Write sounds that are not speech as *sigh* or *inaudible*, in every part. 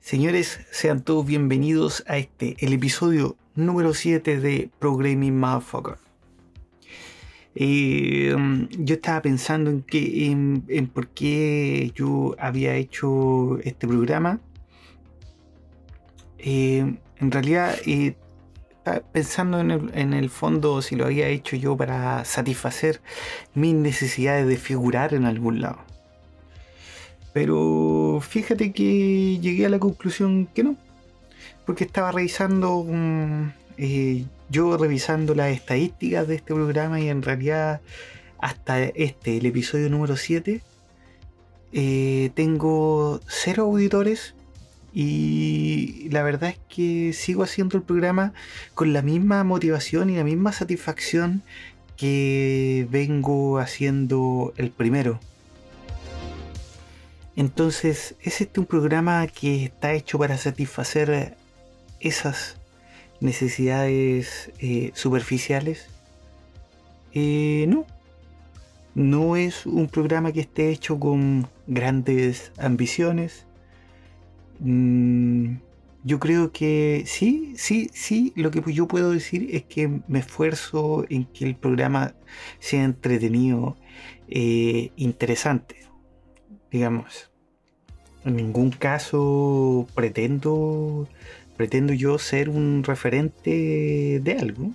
Señores, sean todos bienvenidos a este, el episodio número 7 de Programming Motherfucker. Eh, yo estaba pensando en, que, en, por qué yo había hecho este programa. Eh, en realidad, eh, pensando en el, en el fondo si lo había hecho yo para satisfacer mis necesidades de figurar en algún lado. Pero fíjate que llegué a la conclusión que no. Porque estaba revisando, eh, yo revisando las estadísticas de este programa y en realidad hasta este, el episodio número 7, eh, tengo cero auditores y la verdad es que sigo haciendo el programa con la misma motivación y la misma satisfacción que vengo haciendo el primero. Entonces, ¿es este un programa que está hecho para satisfacer esas necesidades eh, superficiales? Eh, no. No es un programa que esté hecho con grandes ambiciones. Mm, yo creo que sí, sí, sí, lo que yo puedo decir es que me esfuerzo en que el programa sea entretenido, eh, interesante, digamos en ningún caso pretendo, pretendo yo ser un referente de algo.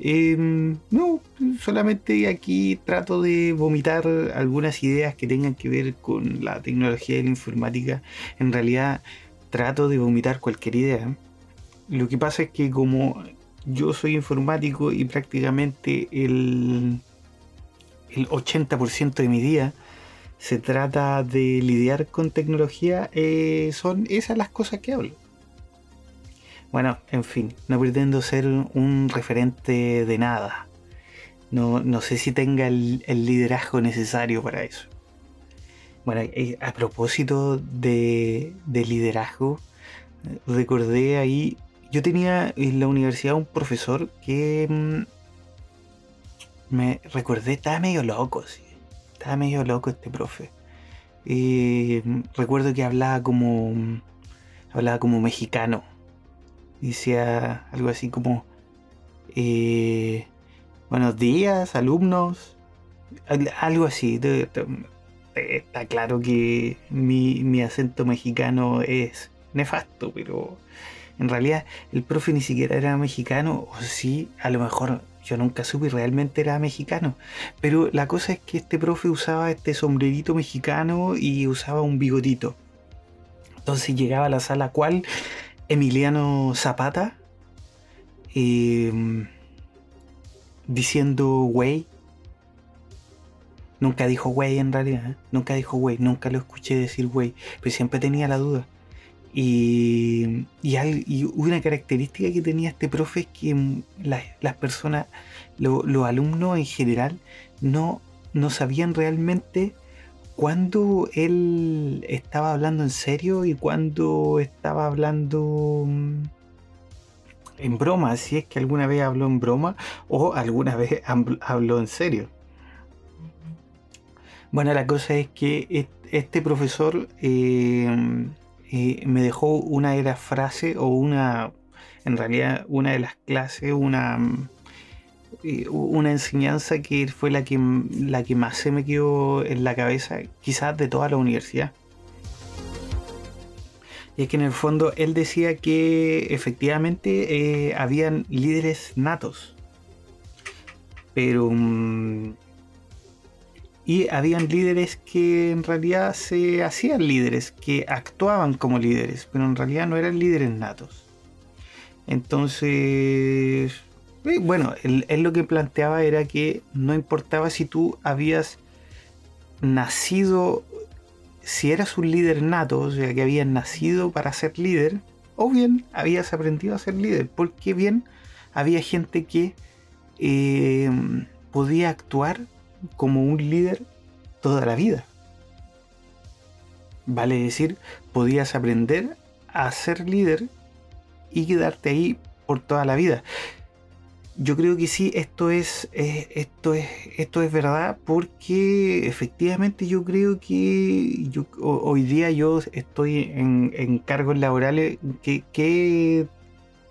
Em, no, solamente aquí trato de vomitar algunas ideas que tengan que ver con la tecnología y la informática. En realidad trato de vomitar cualquier idea. Lo que pasa es que como yo soy informático y prácticamente el, el 80% de mi día se trata de lidiar con tecnología, eh, son esas las cosas que hablo. Bueno, en fin, no pretendo ser un referente de nada. No, sé si tenga el, liderazgo necesario para eso. Bueno, a propósito de, de liderazgo, recordé ahí, yo tenía en la universidad un profesor que mm, me recordé, estaba medio loco. Estaba medio loco este profe. Y recuerdo que hablaba como. Hablaba como mexicano. Decía algo así como. Eh, buenos días, alumnos. Algo así. Está claro que mi, mi acento mexicano es nefasto, pero en realidad el profe ni siquiera era mexicano, o sí, a lo mejor yo nunca supe realmente era mexicano. Pero la cosa es que este profe usaba este sombrerito mexicano y usaba un bigotito. Entonces llegaba a la sala cual Emiliano Zapata em, diciendo güey. Nunca dijo güey en realidad, ¿eh? nunca dijo güey, nunca lo escuché decir güey, pero siempre tenía la duda. Y, una característica que tenía este profe es que las personas, los alumnos en general, no, no sabían realmente cuándo él estaba hablando en serio y cuándo estaba hablando mm, en broma, si es que alguna vez habló en broma o alguna vez habló en serio. Bueno, la cosa es que este profesor eh, me dejó una de las frases o una, en realidad una de las clases, una, eh, una enseñanza que fue la que, la que más se me quedó en la cabeza, quizás de toda la universidad. Y es que en el fondo él decía que efectivamente eh, habían líderes natos. Pero mm, y habían líderes que en realidad se hacían líderes, que actuaban como líderes, pero en realidad no eran líderes natos. Entonces, eh, bueno, él, lo que planteaba era que no importaba si tú habías nacido, si eras un líder nato, o sea, que habías nacido para ser líder, o bien habías aprendido a ser líder, porque bien había gente que eh, podía actuar como un líder toda la vida. Vale decir, podías aprender a ser líder y quedarte ahí por toda la vida. yo creo que sí, esto es, esto es, esto es verdad, porque efectivamente yo creo que yo, hoy día yo estoy en, cargos laborales que, que,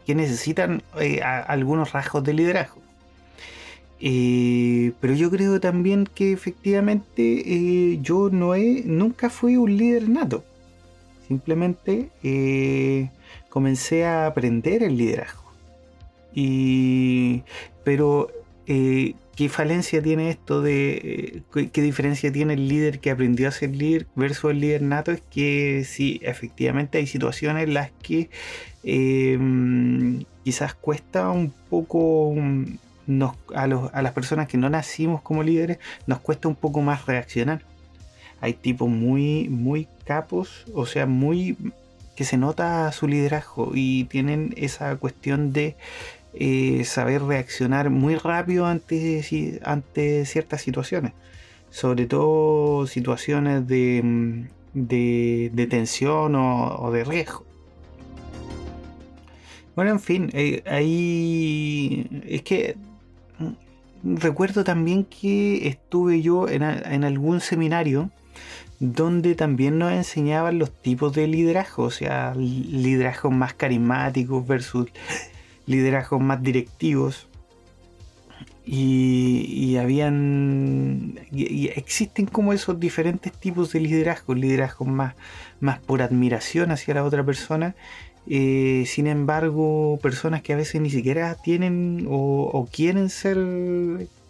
necesitan eh, algunos rasgos de liderazgo. Eh, pero yo creo también que efectivamente yo no he, nunca fui un líder nato. Simplemente comencé a aprender el liderazgo. Y, pero, eh, ¿qué falencia tiene esto de, eh, qué, diferencia tiene el líder que aprendió a ser líder versus el líder nato? Es que sí, efectivamente hay situaciones en las que em, quizás cuesta un poco... A, a las personas que no nacimos como líderes nos cuesta un poco más reaccionar. Hay tipos muy, muy capos, o sea, muy que se nota su liderazgo y tienen esa cuestión de eh, saber reaccionar muy rápido ante, ante ciertas situaciones, sobre todo situaciones de, mm, de, tensión o, de riesgo. Bueno, en fin, eh, ahí es que recuerdo también que estuve yo en, algún seminario donde también nos enseñaban los tipos de liderazgo, o sea, liderazgos más carismáticos versus liderazgos más directivos. Y, habían y, existen como esos diferentes tipos de liderazgo, liderazgos más, más por admiración hacia la otra persona eh, sin embargo personas que a veces ni siquiera tienen o, quieren ser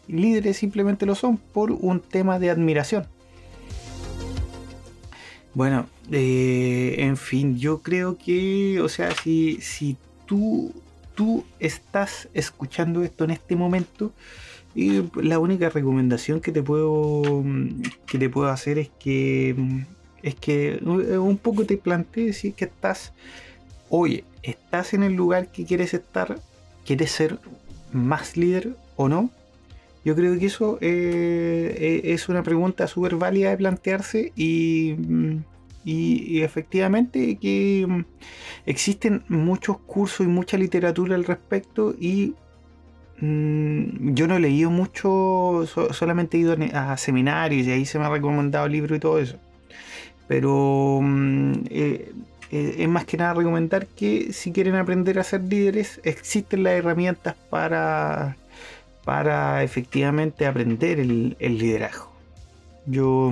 líderes simplemente lo son por un tema de admiración. Bueno eh, en fin yo creo que o sea si, si tú tú estás escuchando esto en este momento, y la única recomendación que te puedo que te puedo hacer es que es que un poco te plantees si que estás oye, estás en el lugar que quieres estar, quieres ser más líder o no. Yo creo que eso eh, eh, es una pregunta súper válida de plantearse y y, efectivamente que mm, existen muchos cursos y mucha literatura al respecto y mm, yo no he leído mucho, solamente he ido a seminarios y ahí se me ha recomendado libros y todo eso. Pero mm, eh, eh, es más que nada recomendar que si quieren aprender a ser líderes, existen las herramientas para, para efectivamente aprender el, liderazgo. Yo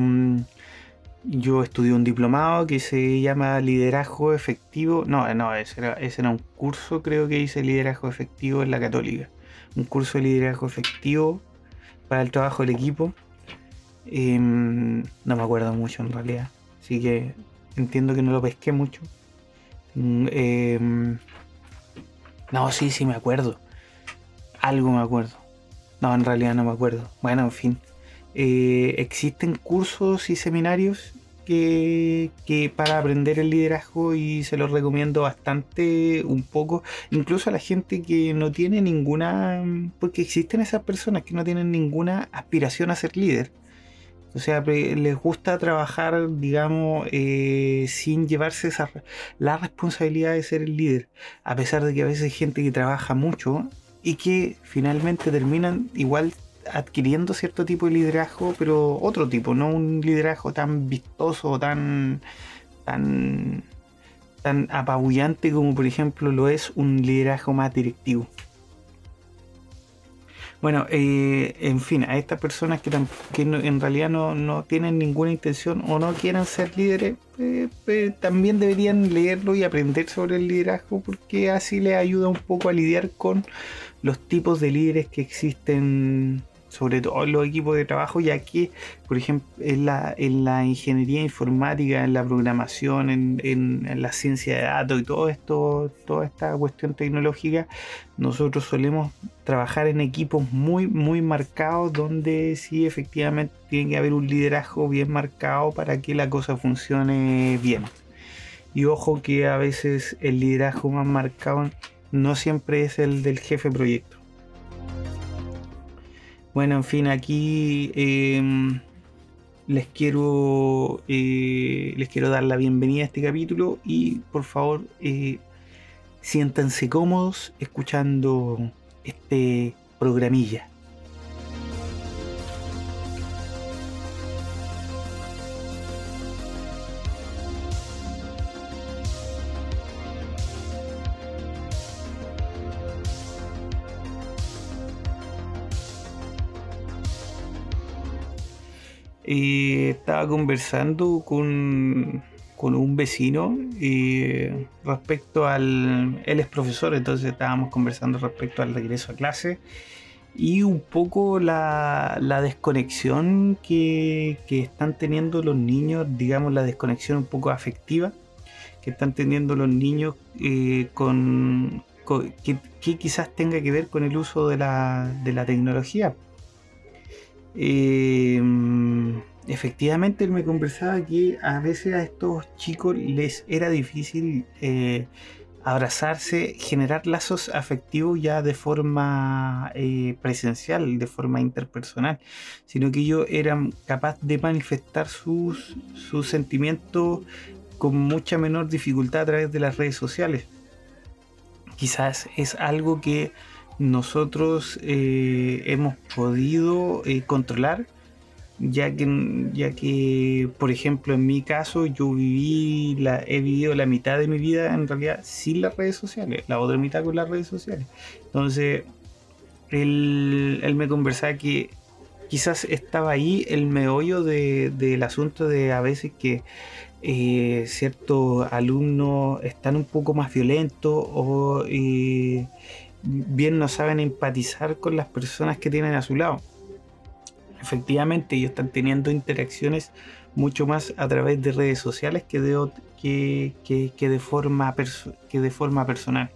yo estudié un diplomado que se llama Liderazgo Efectivo. No, no, ese era, ese era un curso, creo que hice Liderazgo Efectivo en la Católica. Un curso de liderazgo efectivo para el trabajo del equipo. Em, no me acuerdo mucho en realidad. Así que entiendo que no lo pesqué mucho. Mm, em, no, sí, sí me acuerdo. Algo me acuerdo. No, en realidad no me acuerdo. Bueno, en fin. Eh, existen cursos y seminarios que, para aprender el liderazgo y se los recomiendo bastante un poco, incluso a la gente que no tiene ninguna, porque existen esas personas que no tienen ninguna aspiración a ser líder. O sea, les gusta trabajar, digamos, eh, sin llevarse esa, la responsabilidad de ser el líder. A pesar de que a veces hay gente que trabaja mucho y que finalmente terminan igual adquiriendo cierto tipo de liderazgo, pero otro tipo, no un liderazgo tan vistoso, tan, tan, tan apabullante como por ejemplo lo es un liderazgo más directivo. Bueno, eh, en fin, a estas personas que, en realidad no, tienen ninguna intención o no quieren ser líderes, eh, pues, también deberían leerlo y aprender sobre el liderazgo porque así les ayuda un poco a lidiar con los tipos de líderes que existen sobre todo en los equipos de trabajo, ya que, por ejemplo, en la, en la ingeniería informática, en la programación, en, la ciencia de datos y todo esto, toda esta cuestión tecnológica, nosotros solemos trabajar en equipos muy, muy marcados, donde sí efectivamente tiene que haber un liderazgo bien marcado para que la cosa funcione bien. Y ojo que a veces el liderazgo más marcado no siempre es el del jefe proyecto. Bueno, en fin, aquí em, les quiero eh, les quiero dar la bienvenida a este capítulo y por favor eh, siéntanse cómodos escuchando este programilla. Y estaba conversando con, con un vecino y respecto al... Él es profesor, entonces estábamos conversando respecto al regreso a clase y un poco la, la desconexión que, que, están teniendo los niños, digamos la desconexión un poco afectiva que están teniendo los niños eh, con, que, que, quizás tenga que ver con el uso de la, de la tecnología. Eh, efectivamente, él me conversaba que a veces a estos chicos les era difícil eh, abrazarse, generar lazos afectivos ya de forma eh, presencial, de forma interpersonal, sino que ellos eran capaces de manifestar sus, sus sentimientos con mucha menor dificultad a través de las redes sociales. Quizás es algo que nosotros eh, hemos podido eh, controlar, ya que, ya que, por ejemplo, en mi caso, yo viví, la, he vivido la mitad de mi vida en realidad sin las redes sociales, la otra mitad con las redes sociales. Entonces, él, él me conversaba que quizás estaba ahí el meollo de, del asunto de a veces que eh, ciertos alumnos están un poco más violentos o eh, bien no saben empatizar con las personas que tienen a su lado. Efectivamente, ellos están teniendo interacciones mucho más a través de redes sociales que de, que, de, forma, que de forma personal.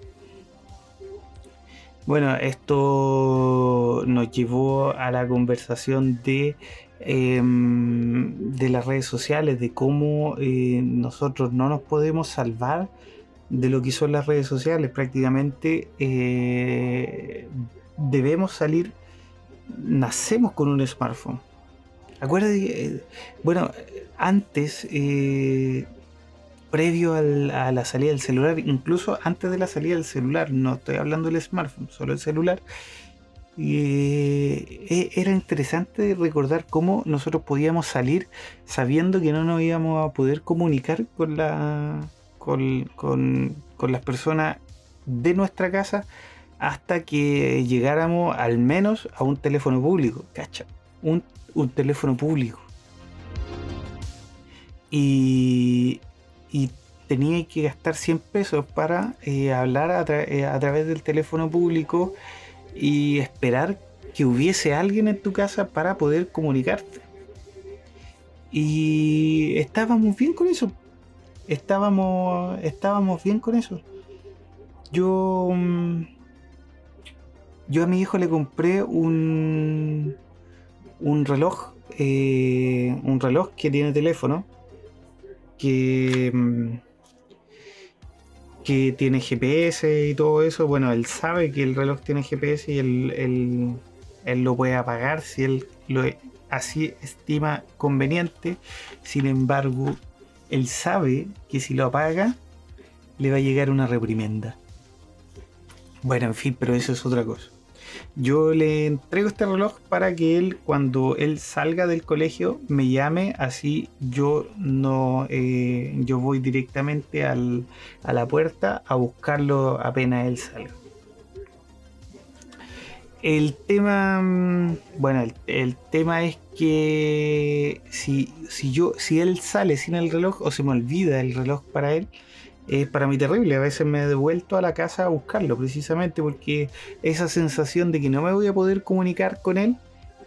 Bueno, esto nos llevó a la conversación de, em, de las redes sociales, de cómo eh, nosotros no nos podemos salvar de lo que son las redes sociales. Prácticamente eh, debemos salir, nacemos con un smartphone. Acuérdate, eh, bueno, antes, eh, previo a la salida del celular, incluso antes de la salida del celular, no estoy hablando del smartphone, solo el celular, e, era interesante recordar cómo nosotros podíamos salir sabiendo que no nos íbamos a poder comunicar con la con, las personas de nuestra casa hasta que llegáramos al menos a un teléfono público, ¿cacha? Un, teléfono público. Y, y, tenía que gastar 100 pesos para eh, hablar eh, a, través del teléfono público y esperar que hubiese alguien en tu casa para poder comunicarte. Y estábamos bien con eso estábamos, estábamos bien con eso. Yo, mm, yo a mi hijo le compré un, un reloj, eh, un reloj que tiene teléfono, que, mm, que tiene GPS y todo eso. Bueno, él sabe que el reloj tiene GPS y él, él lo puede apagar si él lo así estima conveniente. Sin embargo, él sabe que si lo apaga, le va a llegar una reprimenda. Bueno, en fin, pero eso es otra cosa. Yo le entrego este reloj para que él, cuando él salga del colegio, me llame, así yo no, eh, yo voy directamente a la puerta a buscarlo apenas él salga. El tema, mm, bueno, el, tema es que si, si, yo, si él sale sin el reloj o se me olvida el reloj para él, es para mí terrible. A veces me he devuelto a la casa a buscarlo, precisamente porque esa sensación de que no me voy a poder comunicar con él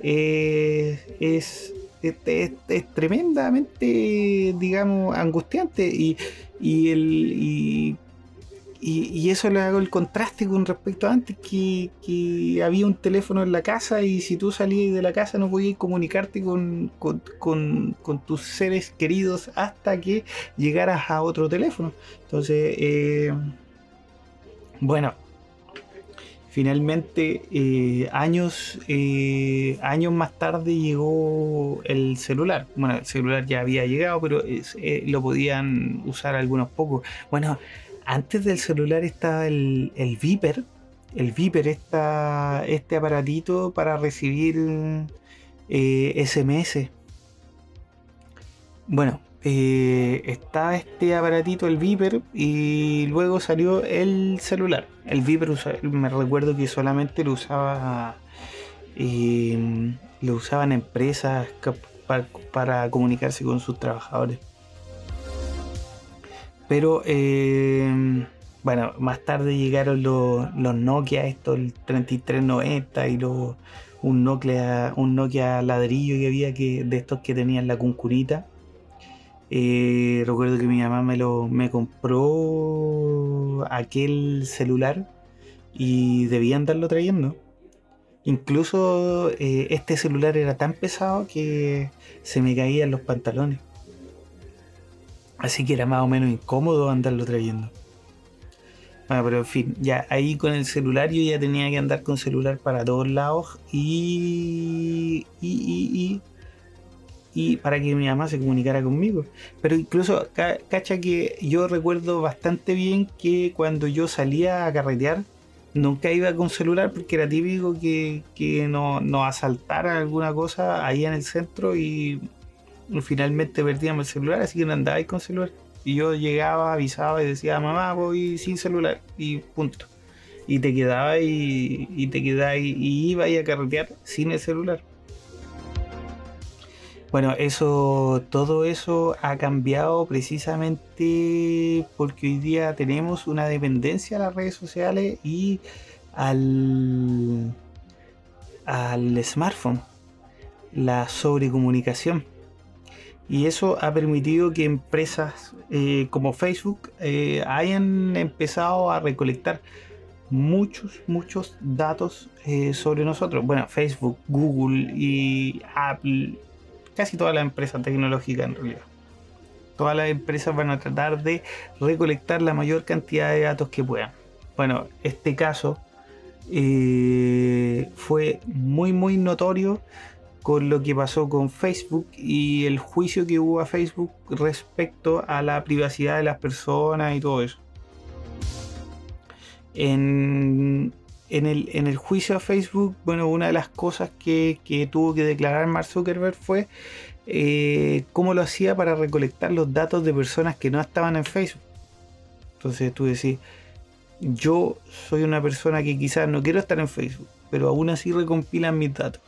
eh, es, es, tremendamente, digamos, angustiante. Y, y, el, y y, eso le hago el contraste con respecto a antes, que, había un teléfono en la casa y si tú salías de la casa no podías comunicarte con, tus seres queridos hasta que llegaras a otro teléfono. Entonces, eh, bueno, finalmente eh, años, eh, años más tarde llegó el celular. Bueno, el celular ya había llegado, pero lo podían usar algunos pocos. Bueno, antes del celular estaba el, Viper, el Viper, esta, este aparatito para recibir SMS. Eh, bueno, eh, está este aparatito, el Viper, y luego salió el celular. El Viper me recuerdo que solamente lo usaba eh, lo usaban empresas para, comunicarse con sus trabajadores. Pero bueno, más tarde llegaron los, Nokia, esto, el 3390 y los, un Nokia, un Nokia ladrillo que había que, de estos que tenían la cuncurita. Eh, recuerdo que mi mamá me lo me compró aquel celular y debía andarlo trayendo. Incluso eh, este celular era tan pesado que se me caían los pantalones. Así que era más o menos incómodo andarlo trayendo. Bueno, pero en fin, ya ahí con el celular yo ya tenía que andar con celular para todos lados y, y, y, para que mi mamá se comunicara conmigo. Pero incluso, cacha que yo recuerdo bastante bien que cuando yo salía a carretear, nunca iba con celular porque era típico que, que nos no asaltaran alguna cosa ahí en el centro y finalmente perdíamos el celular, así que no andaba con celular. Y yo llegaba, avisaba y decía, mamá, voy sin celular y punto. Y te quedaba y, y te quedaba y, y iba a carretear sin el celular. Bueno, eso, todo eso ha cambiado precisamente porque hoy día tenemos una dependencia a las redes sociales y al, al smartphone, la sobrecomunicación. Y eso ha permitido que empresas eh, como Facebook eh, hayan empezado a recolectar muchos, muchos datos eh, sobre nosotros. Bueno, Facebook, Google y Apple, casi todas las empresas tecnológicas en realidad. Todas las empresas van a tratar de recolectar la mayor cantidad de datos que puedan. Bueno, este caso fue muy, muy notorio con lo que pasó con Facebook y el juicio que hubo a Facebook respecto a la privacidad de las personas y todo eso. En, el, juicio a Facebook, bueno, una de las cosas que, tuvo que declarar Mark Zuckerberg fue eh, cómo lo hacía para recolectar los datos de personas que no estaban en Facebook. Entonces tú decís, yo soy una persona que quizás no quiero estar en Facebook, pero aún así recompilan mis datos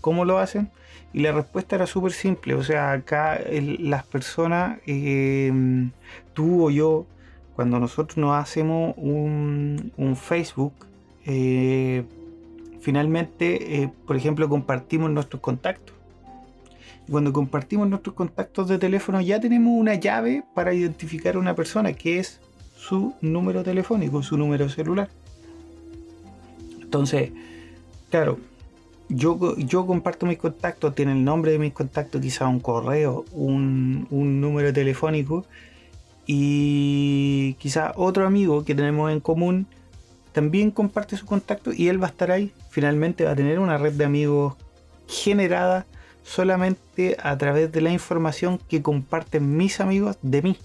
¿Cómo lo hacen? Y la respuesta era súper simple. O sea, acá las personas, em, tú o yo, cuando nosotros nos hacemos un, Facebook, eh, finalmente, eh, por ejemplo, compartimos nuestros contactos. Cuando compartimos nuestros contactos de teléfono ya tenemos una llave para identificar a una persona que es su número telefónico, su número celular. Entonces, claro, yo, comparto mis contactos, tiene el nombre de mis contactos, quizá un correo, un, número telefónico y quizá otro amigo que tenemos en común también comparte su contacto y él va a estar ahí. Finalmente va a tener una red de amigos generada solamente a través de la información que comparten mis amigos de mí.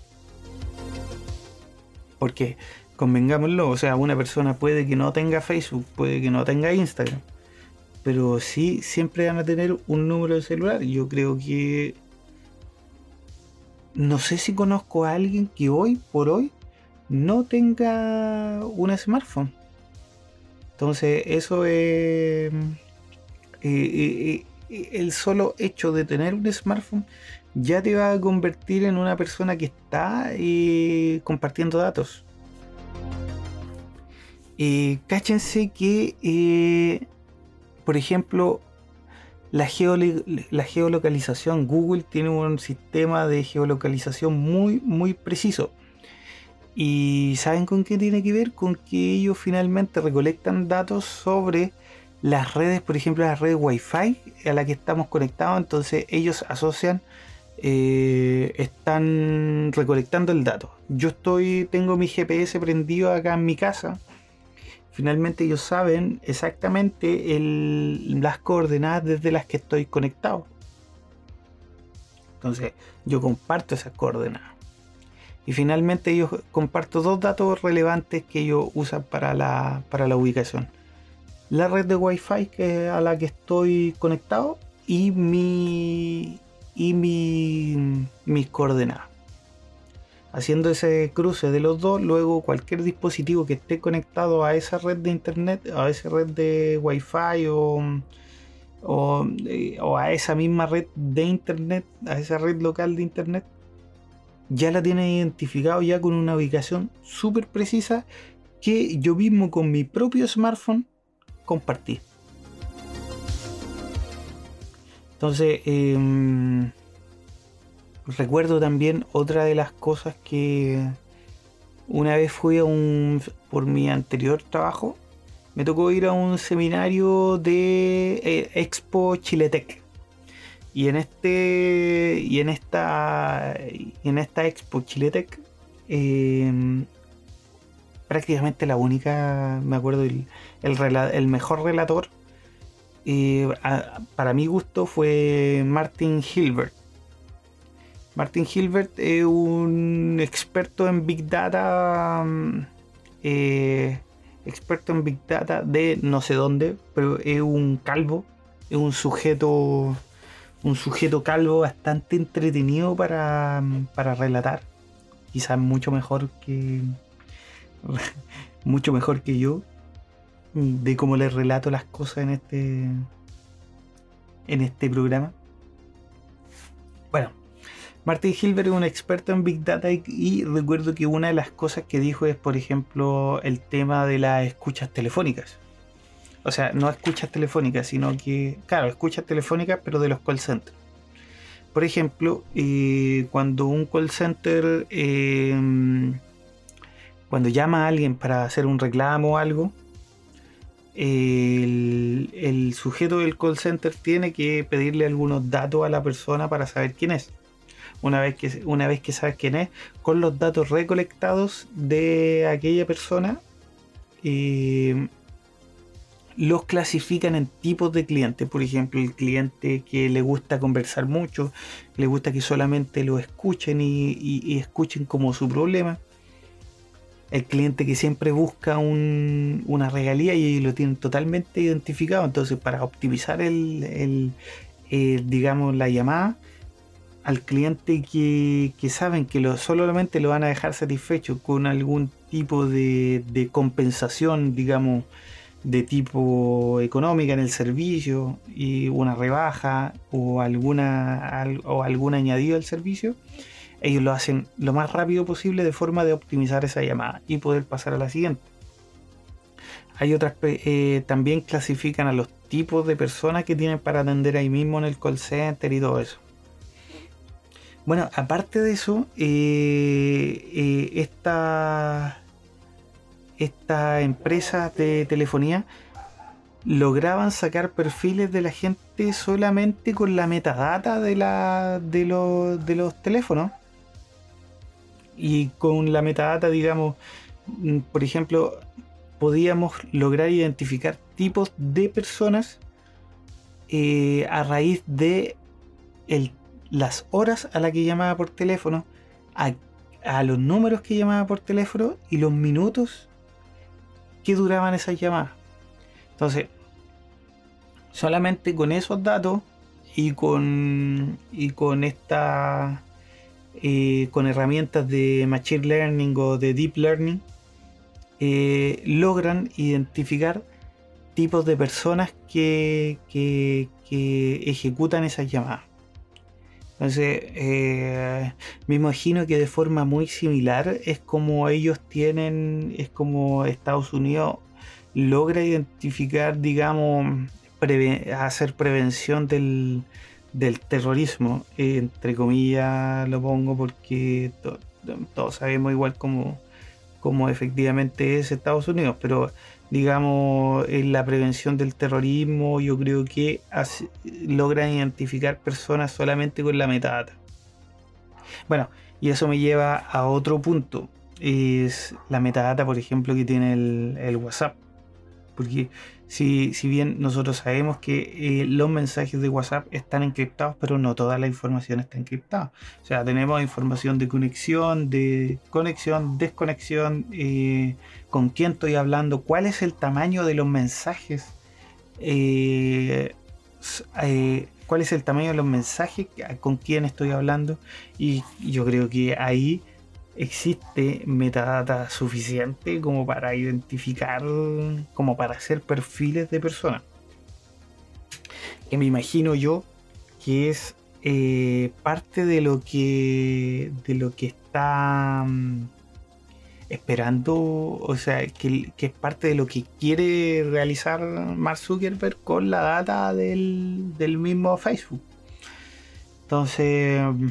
Porque, convengámoslo, o sea, una persona puede que no tenga Facebook, puede que no tenga Instagram, pero sí siempre van a tener un número de celular. Yo creo que no sé si conozco a alguien que hoy por hoy no tenga un smartphone. Entonces eso es eh, eh, eh, el solo hecho de tener un smartphone ya te va a convertir en una persona que está compartiendo datos. cáchense que por ejemplo, la, geolocalización, Google tiene un sistema de geolocalización muy, muy preciso. ¿Y saben con qué tiene que ver? Con que ellos finalmente recolectan datos sobre las redes, por ejemplo, la red Wi-Fi a la que estamos conectados. Entonces ellos asocian, eh, están recolectando el dato. Yo estoy, tengo mi GPS prendido acá en mi casa finalmente ellos saben exactamente las coordenadas desde las que estoy conectado. Entonces yo comparto esas coordenadas. Y finalmente ellos comparto dos datos relevantes que ellos usan para la, para la ubicación. La red de Wi-Fi que, a la que estoy conectado y mi y mi, mis coordenadas. Haciendo ese cruce de los dos, luego cualquier dispositivo que esté conectado a esa red de internet, a esa red de Wi-Fi o, eh, o a esa misma red de internet, a esa red local de internet, ya la tiene identificado ya con una ubicación súper precisa que yo mismo con mi propio smartphone compartí. Entonces, em, recuerdo también otra de las cosas que una vez fui a un, por mi anterior trabajo, me tocó ir a un seminario de eh, Expo Chiletec. Y en este y en esta en esta Expo Chiletec em, prácticamente la única, me acuerdo, el, el mejor relator para mi gusto fue Martin Hilbert. Martin Hilbert es un experto en Big Data, mm, eh, experto en Big Data de no sé dónde, pero es un calvo, es un sujeto, un sujeto calvo bastante entretenido para, mm, para relatar. Quizás mucho mejor que, *laughs* mucho mejor que yo de cómo les relato las cosas en este en este programa. Martin Hilbert es un experto en Big Data y, recuerdo que una de las cosas que dijo es, por ejemplo, el tema de las escuchas telefónicas. O sea, no escuchas telefónicas, sino que, claro, escuchas telefónicas, pero de los call centers. Por ejemplo, eh, cuando un call center, eh, cuando llama a alguien para hacer un reclamo o algo, el, sujeto del call center tiene que pedirle algunos datos a la persona para saber quién es. Una vez que, una vez que sabes quién es, con los datos recolectados de aquella persona, eh, los clasifican en tipos de clientes. Por ejemplo, el cliente que le gusta conversar mucho, le gusta que solamente lo escuchen y escuchen como su problema el cliente que siempre busca una regalía y lo tienen totalmente identificado. Entonces, para optimizar el, digamos, la llamada al cliente que, saben que lo, solamente lo van a dejar satisfecho con algún tipo de, compensación, digamos, de tipo económica en el servicio y una rebaja o alguna o algún añadido al servicio ellos lo hacen lo más rápido posible de forma de optimizar esa llamada y poder pasar a la siguiente. Hay otras, eh, también clasifican a los tipos de personas que tienen para atender ahí mismo en el call center y todo eso. Bueno, aparte de eso, eh, eh, esta, esta empresa de telefonía lograban sacar perfiles de la gente solamente con la metadata de, la, de, de los teléfonos. Y con la metadata, digamos, mm, por ejemplo, podíamos lograr identificar tipos de personas eh, a raíz de las horas a las que llamaba por teléfono, a, los números que llamaba por teléfono y los minutos que duraban esas llamadas. Entonces, solamente con esos datos y con, y con esta eh, con herramientas de Machine Learning o de Deep Learning, eh, logran identificar tipos de personas que, que, ejecutan esas llamadas. Entonces, eh, me imagino que de forma muy similar es como ellos tienen, es como Estados Unidos logra identificar, digamos, hacer prevención del, terrorismo, entre comillas lo pongo porque todos sabemos igual como, como efectivamente es Estados Unidos, pero digamos en la prevención del terrorismo yo creo que logran identificar personas solamente con la metadata. Bueno, y eso me lleva a otro punto, es la metadata por ejemplo que tiene el, WhatsApp, porque Si, si bien nosotros sabemos que eh, los mensajes de WhatsApp están encriptados, pero no toda la información está encriptada. O sea, tenemos información de conexión, de conexión, desconexión, eh, con quién estoy hablando, cuál es el tamaño de los mensajes, eh, cuál es el tamaño de los mensajes, con quién estoy hablando. Y yo creo que ahí existe metadata suficiente como para identificar, como para hacer perfiles de personas. Que me imagino yo que es eh, parte de lo que de lo que está mm, esperando, o sea, que, es parte de lo que quiere realizar Mark Zuckerberg con la data del, del mismo Facebook. Entonces, mm,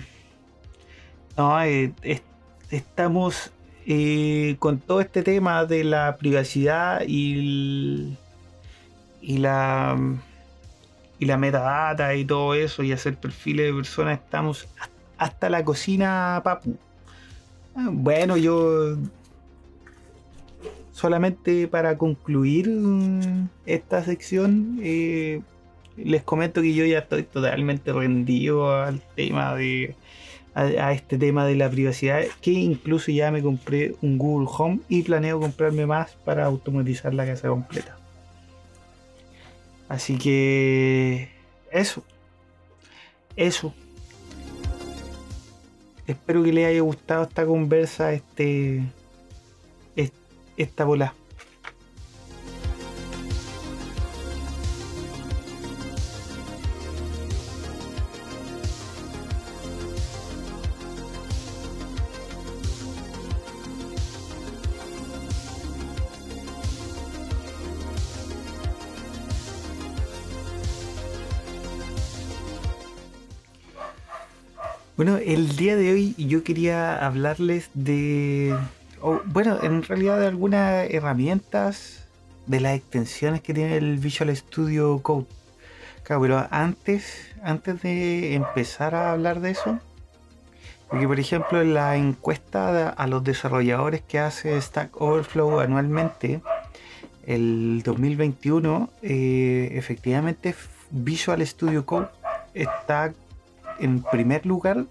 no, eh, es, estamos eh, con todo este tema de la privacidad y, la y la metadata y todo eso y hacer perfiles de personas estamos hasta la cocina papu. Ah, bueno yo solamente para concluir esta sección eh, les comento que yo ya estoy totalmente rendido al tema de a, este tema de la privacidad, que incluso ya me compré un Google Home y planeo comprarme más para automatizar la casa completa. Así que eso. Eso. Espero que les haya gustado esta conversa, este, esta bola. Bueno, el día de hoy yo quería hablarles de, bueno, en realidad de algunas herramientas, de las extensiones que tiene el Visual Studio Code. Claro, pero antes, antes de empezar a hablar de eso, porque por ejemplo en la encuesta a los desarrolladores que hace Stack Overflow anualmente, el 2021, eh, efectivamente Visual Studio Code está en primer lugar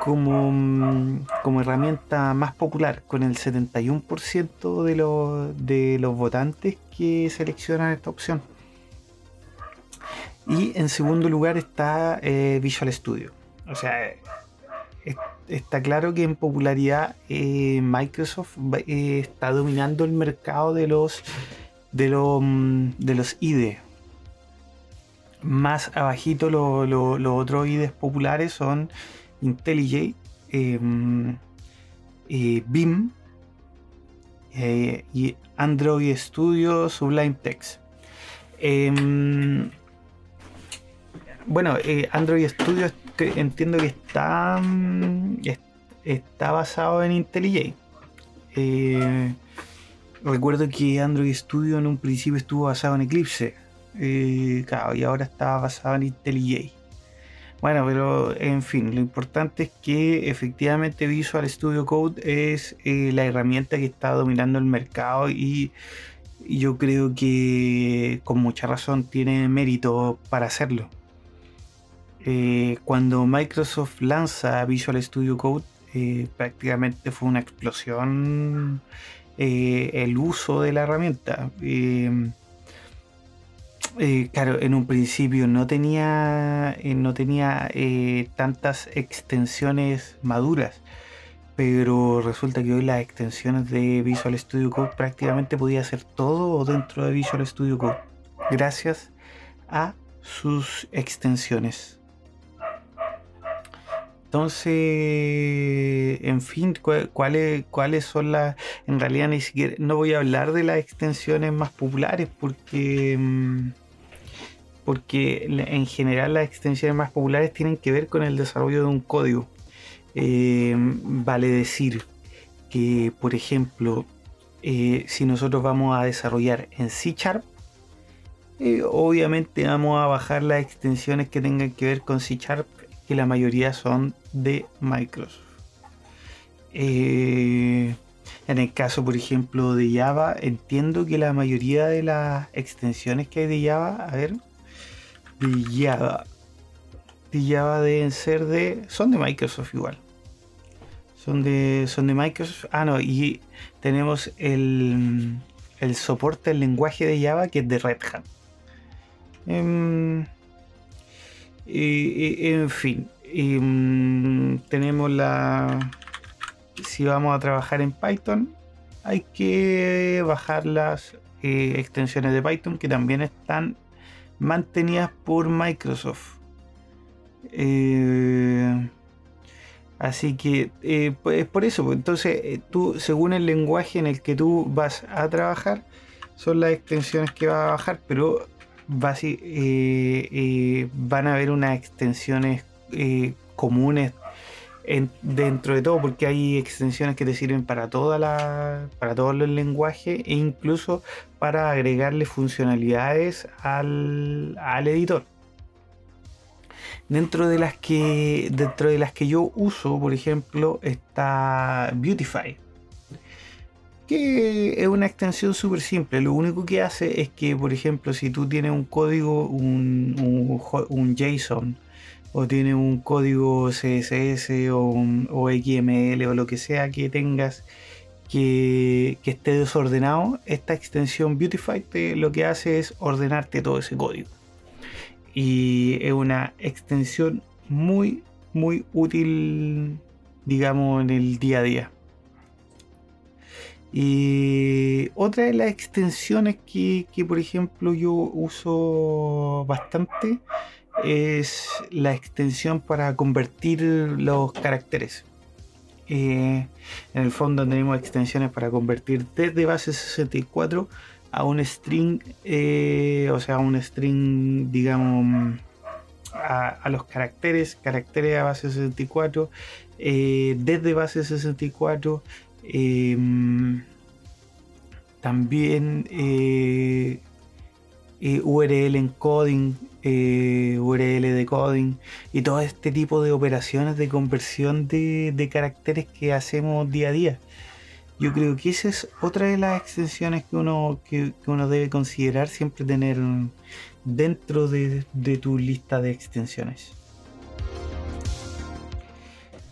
como, como herramienta más popular, con el 71% de, los, de los votantes que seleccionan esta opción. Y en segundo lugar está eh, Visual Studio. O sea, está claro que en popularidad eh, Microsoft eh, está dominando el mercado de los de los, de los IDE, más abajito los otros IDEs populares son IntelliJ, em, eh, BIM eh, y Android Studio Sublime Text. Em, bueno, eh, Android Studio entiendo que está, mm, está basado en IntelliJ. recuerdo que Android Studio en un principio estuvo basado en Eclipse y ahora está basado en IntelliJ. Bueno, pero en fin, lo importante es que efectivamente Visual Studio Code es eh, la herramienta que está dominando el mercado y, yo creo que con mucha razón tiene mérito para hacerlo. Eh, cuando Microsoft lanza Visual Studio Code, eh, prácticamente fue una explosión el uso de la herramienta. Claro, en un principio no tenía, eh, no tenía eh, tantas extensiones maduras, pero resulta que hoy las extensiones de Visual Studio Code prácticamente podía hacer todo dentro de Visual Studio Code, gracias a sus extensiones. Entonces, en fin, ¿cuáles, cuáles son las... En realidad ni siquiera... No voy a hablar de las extensiones más populares porque... Mm, porque en general las extensiones más populares tienen que ver con el desarrollo de un código. Eh, vale decir que, por ejemplo, eh, si nosotros vamos a desarrollar en C Sharp, eh, obviamente vamos a bajar las extensiones que tengan que ver con C Sharp, que la mayoría son de Microsoft. En el caso, por ejemplo, de Java, entiendo que la mayoría de las extensiones que hay de Java, a ver, de Java, de Java deben ser de, son de Microsoft igual. Son de, son de Microsoft. Ah, no, y tenemos el, el soporte al lenguaje de Java que es de Red Hat. Em, en fin, em, tenemos la... Si vamos a trabajar en Python, hay que bajar las eh, extensiones de Python que también están mantenidas por Microsoft. Eh, así que eh, pues, es por eso. Pues, entonces, tú, según el lenguaje en el que tú vas a trabajar, son las extensiones que vas a bajar, pero van a haber unas extensiones eh, comunes dentro de todo, porque hay extensiones que te sirven para, toda la, para todos los lenguajes e incluso para agregarle funcionalidades al, al editor. Dentro de las que dentro de las que yo uso, por ejemplo, está Beautify que es una extensión súper simple. Lo único que hace es que, por ejemplo, si tú tienes un código, un, JSON, o tienes un código CSS o, XML o lo que sea que tengas que, esté desordenado, esta extensión Beautify lo que hace es ordenarte todo ese código. Y es una extensión muy, muy útil, digamos, en el día a día. Y otra de las extensiones que, por ejemplo yo uso bastante es la extensión para convertir los caracteres. Eh, en el fondo tenemos extensiones para convertir desde base 64 a un string, eh, o sea, un string, digamos, a, los caracteres, caracteres a base 64, eh, desde base 64 Em, también eh, URL encoding, eh, URL decoding y todo este tipo de operaciones de conversión de, caracteres que hacemos día a día. Yo creo que esa es otra de las extensiones que uno, que, uno debe considerar siempre tener dentro de tu lista de extensiones.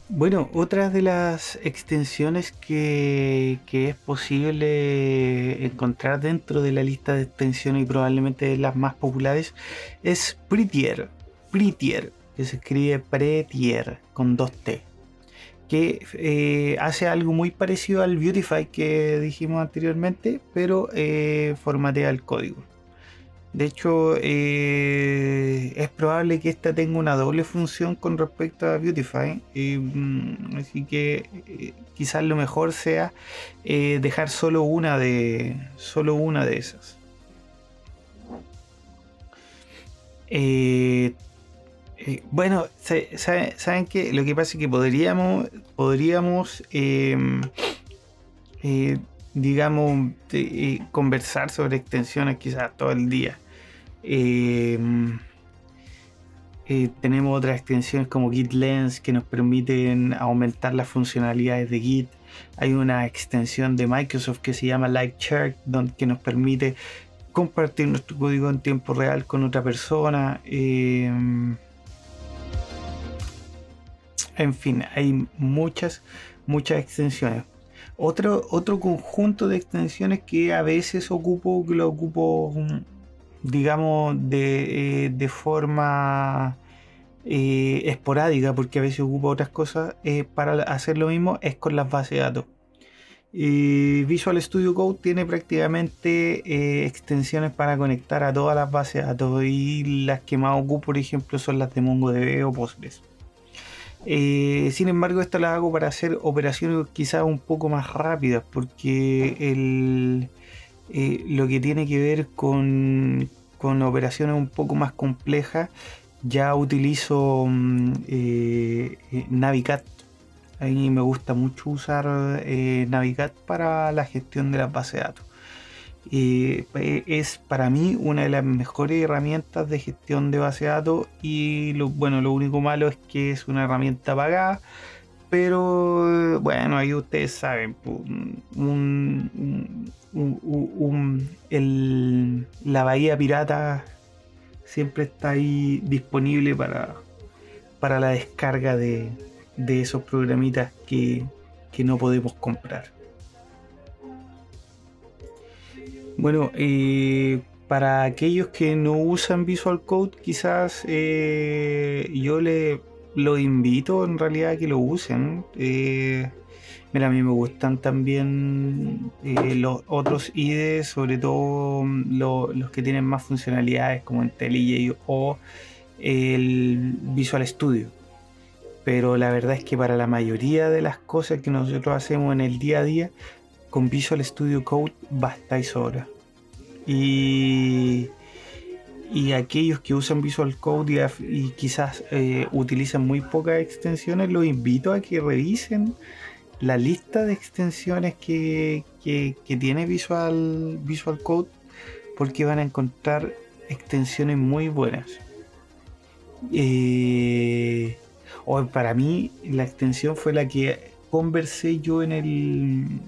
Bueno, otra de las extensiones que, es posible encontrar dentro de la lista de extensiones y probablemente las más populares es Prettier. Prettier, que se escribe Prettier con dos T. Que eh, hace algo muy parecido al Beautify que dijimos anteriormente, pero eh, formatea el código. De hecho, eh, es probable que esta tenga una doble función con respecto a Beautify. Mm, así que eh, quizás lo mejor sea eh, dejar solo una de. Solo una de esas. bueno, ¿saben qué? Lo que pasa es que podríamos. Podríamos. Em, digamos, conversar sobre extensiones quizás todo el día. Em, eh, tenemos otras extensiones como Git Lens que nos permiten aumentar las funcionalidades de Git. Hay una extensión de Microsoft que se llama LiveChart que nos permite compartir nuestro código en tiempo real con otra persona. Em, en fin, hay muchas, muchas extensiones. Otro, otro conjunto de extensiones que a veces ocupo, que lo ocupo digamos, de, eh, forma eh, esporádica, porque a veces ocupa otras cosas, eh, para hacer lo mismo es con las bases de datos. Visual Studio Code tiene prácticamente extensiones para conectar a todas las bases de datos y las que más ocupo, por ejemplo, son las de MongoDB o Postgres. sin embargo, esto las hago para hacer operaciones quizás un poco más rápidas, porque el, eh, lo que tiene que ver con, operaciones un poco más complejas, ya utilizo mm, eh, eh, Navicat. A mí me gusta mucho usar Navicat para la gestión de las bases de datos. es para mí una de las mejores herramientas de gestión de base de datos y lo, bueno, lo único malo es que es una herramienta pagada Pero bueno, ahí ustedes saben, la Bahía Pirata siempre está ahí disponible para, para la descarga de, esos programitas que, no podemos comprar. Bueno, eh, para aquellos que no usan Visual Code, quizás eh, yo le lo invito en realidad a que lo usen. Eh, mira, a mí me gustan también eh, los otros IDEs, sobre todo mm, los que tienen más funcionalidades como IntelliJ o el Visual Studio. Pero la verdad es que para la mayoría de las cosas que nosotros hacemos en el día a día, con Visual Studio Code basta y sobra. Y y aquellos que usan Visual Code y, quizás eh, utilizan muy pocas extensiones, los invito a que revisen la lista de extensiones que, tiene Visual, Visual Code porque van a encontrar extensiones muy buenas. Eh, para mí la extensión fue la que conversé yo en el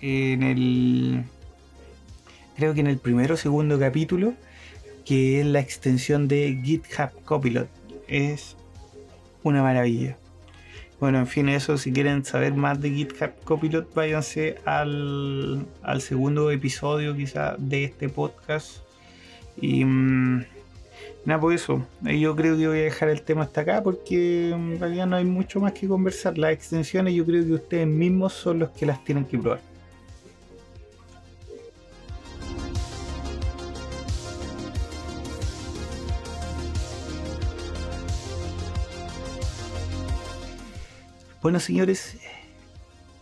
en el creo que en el primero o segundo capítulo que es la extensión de GitHub Copilot. Es una maravilla. Bueno, en fin, eso, si quieren saber más de GitHub Copilot, váyanse al, segundo episodio quizá de este podcast. Y mm, nada, por eso, yo creo que voy a dejar el tema hasta acá porque en realidad no hay mucho más que conversar. Las extensiones yo creo que ustedes mismos son los que las tienen que probar. Bueno, señores,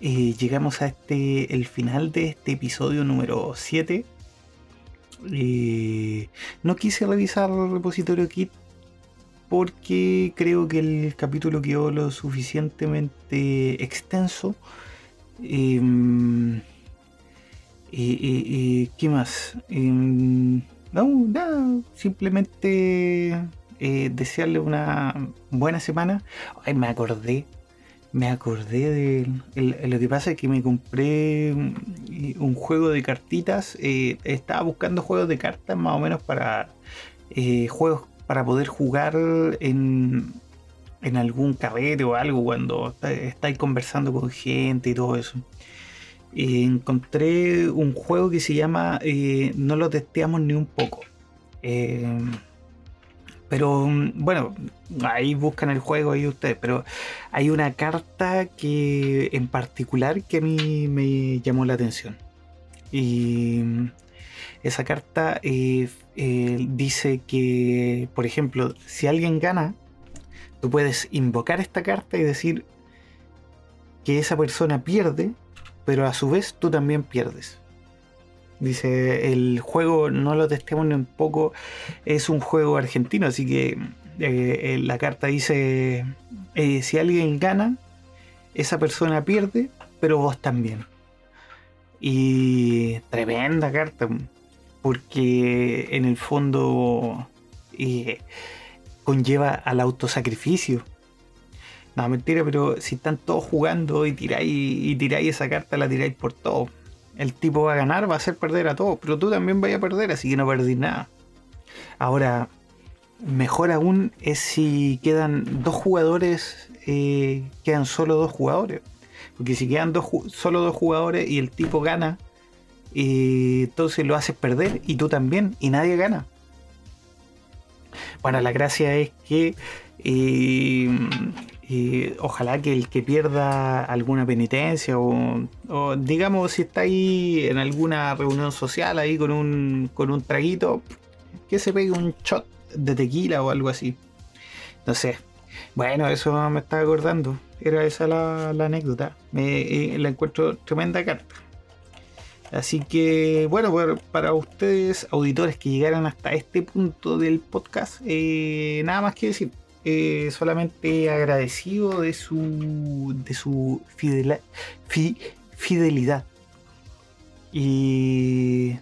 eh, llegamos a este el final de este episodio número 7. Eh, no quise revisar el repositorio Kit porque creo que el capítulo quedó lo suficientemente extenso. Em, eh, ¿Qué más? Em, no, nada, simplemente desearle una buena semana. Ay, me acordé me acordé de lo que pasa es que me compré un juego de cartitas. Eh, estaba buscando juegos de cartas más o menos para eh, juegos para poder jugar en, en algún carrete o algo cuando estáis conversando con gente y todo eso. encontré un juego que se llama eh, No lo testeamos ni un poco. Pero mm, bueno, ahí buscan el juego ahí ustedes, pero hay una carta que en particular que a mí me llamó la atención. Y mm, esa carta eh, eh, dice que, por ejemplo, si alguien gana, tú puedes invocar esta carta y decir que esa persona pierde, pero a su vez tú también pierdes. Dice, el juego no lo testemos ni un poco, es un juego argentino, así que eh, la carta dice, eh, si alguien gana, esa persona pierde, pero vos también. Y tremenda carta, porque en el fondo eh, conlleva al autosacrificio. No, mentira, pero si están todos jugando y tiráis, y tiráis esa carta, la tiráis por todo el tipo va a ganar, va a hacer perder a todos, pero tú también vas a perder, así que no perdís nada. Ahora, mejor aún es si quedan dos jugadores, eh, quedan solo dos jugadores. Porque si quedan solo dos jugadores y el tipo gana, eh, entonces lo haces perder y tú también, y nadie gana. Bueno, la gracia es que eh, ojalá que el que pierda alguna penitencia o, digamos si está ahí en alguna reunión social ahí con un, con un traguito, que se pegue un shot de tequila o algo así. No sé. Bueno, eso me estaba acordando. Era esa la, anécdota. Me, eh, la encuentro tremenda carta. Así que, bueno, para ustedes, auditores que llegaron hasta este punto del podcast, eh, nada más que decir. Eh, solamente agradecido de su, de su fidelidad. Y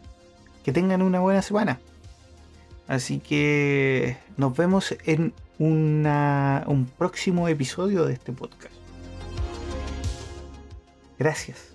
que tengan una buena semana. Así que nos vemos en una, un próximo episodio de este podcast. Gracias.